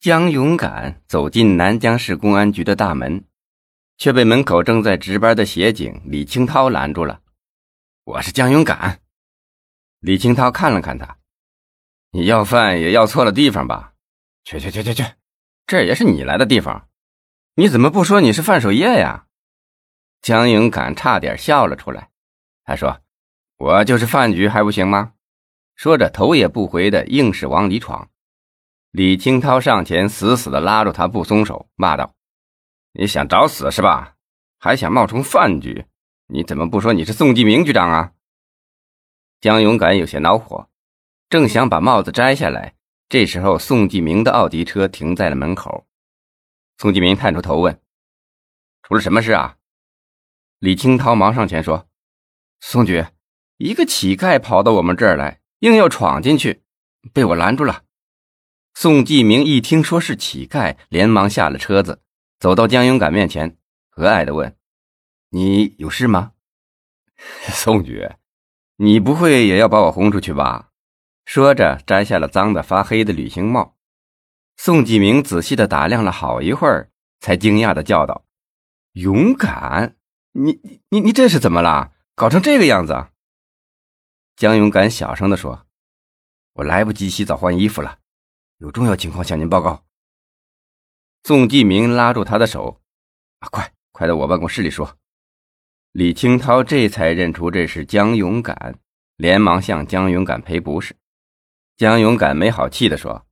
江勇敢走进南江市公安局的大门，却被门口正在值班的协警李清涛拦住了。“我是江勇敢。”李清涛看了看他，“你要饭也要错了地方吧？去去去去去，这也是你来的地方，你怎么不说你是范守业呀？”江勇敢差点笑了出来，他说：“我就是饭局，还不行吗？”说着，头也不回的硬是往里闯。李清涛上前死死的拉住他不松手，骂道：“你想找死是吧？还想冒充饭局？你怎么不说你是宋继明局长啊？”江勇敢有些恼火，正想把帽子摘下来，这时候宋继明的奥迪车停在了门口。宋继明探出头问：“出了什么事啊？”李清涛忙上前说：“宋局，一个乞丐跑到我们这儿来，硬要闯进去，被我拦住了。”宋继明一听说是乞丐，连忙下了车子，走到江勇敢面前，和蔼的问：“你有事吗？” 宋局，你不会也要把我轰出去吧？说着，摘下了脏的发黑的旅行帽。宋继明仔细的打量了好一会儿，才惊讶的叫道：“勇敢，你你你这是怎么了？搞成这个样子？”江勇敢小声的说：“我来不及洗澡换衣服了。”有重要情况向您报告。宋继明拉住他的手：“啊，快快到我办公室里说。”李清涛这才认出这是江勇敢，连忙向江勇敢赔不是。江勇敢没好气的说：“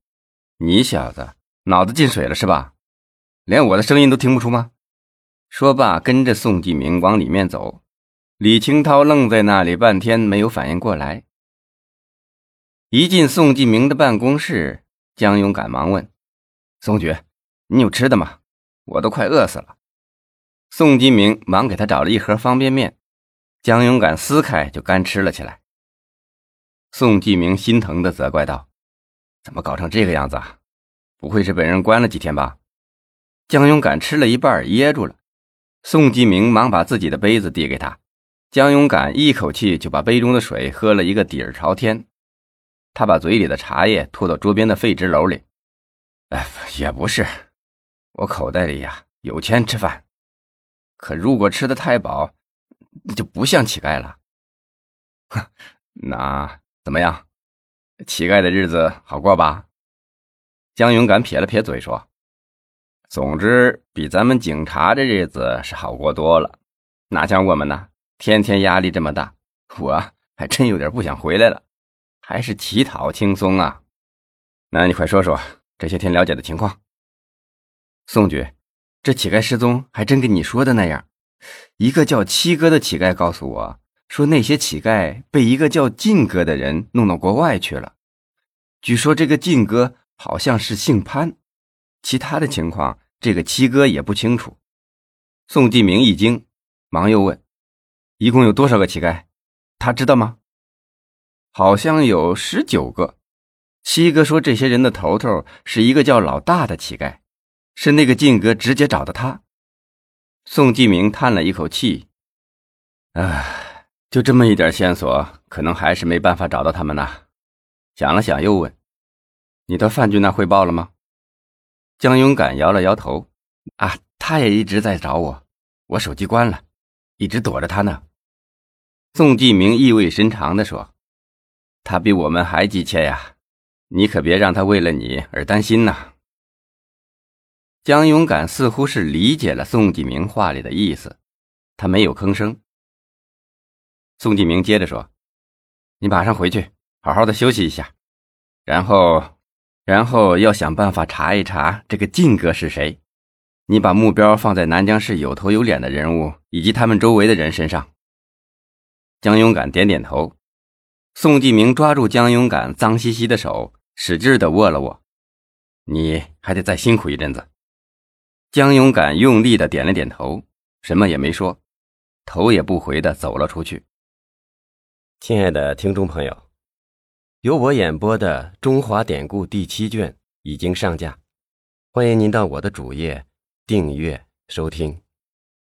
你小子脑子进水了是吧？连我的声音都听不出吗？”说罢，跟着宋继明往里面走。李清涛愣在那里半天，没有反应过来。一进宋继明的办公室。江勇赶忙问：“宋局，你有吃的吗？我都快饿死了。”宋金明忙给他找了一盒方便面，江勇敢撕开就干吃了起来。宋继明心疼的责怪道：“怎么搞成这个样子啊？不会是被人关了几天吧？”江勇敢吃了一半噎住了。宋继明忙把自己的杯子递给他，江勇敢一口气就把杯中的水喝了一个底儿朝天。他把嘴里的茶叶吐到桌边的废纸篓里。哎，也不是，我口袋里呀有钱吃饭，可如果吃的太饱，就不像乞丐了。哼，那怎么样？乞丐的日子好过吧？江勇敢撇了撇嘴说：“总之，比咱们警察的日子是好过多了。哪像我们呢？天天压力这么大，我还真有点不想回来了。”还是乞讨轻松啊？那你快说说这些天了解的情况。宋局，这乞丐失踪还真跟你说的那样。一个叫七哥的乞丐告诉我说，那些乞丐被一个叫晋哥的人弄到国外去了。据说这个晋哥好像是姓潘，其他的情况这个七哥也不清楚。宋继明一惊，忙又问：“一共有多少个乞丐？他知道吗？”好像有十九个。七哥说，这些人的头头是一个叫老大的乞丐，是那个晋哥直接找的他。宋继明叹了一口气：“唉，就这么一点线索，可能还是没办法找到他们呢。”想了想，又问：“你到范局那汇报了吗？”江勇敢摇了摇头：“啊，他也一直在找我，我手机关了，一直躲着他呢。”宋继明意味深长地说。他比我们还急切呀，你可别让他为了你而担心呐。江勇敢似乎是理解了宋继明话里的意思，他没有吭声。宋继明接着说：“你马上回去，好好的休息一下，然后，然后要想办法查一查这个晋哥是谁。你把目标放在南江市有头有脸的人物以及他们周围的人身上。”江勇敢点点头。宋继明抓住江勇敢脏兮兮的手，使劲的握了握。你还得再辛苦一阵子。江勇敢用力的点了点头，什么也没说，头也不回的走了出去。亲爱的听众朋友，由我演播的《中华典故》第七卷已经上架，欢迎您到我的主页订阅收听。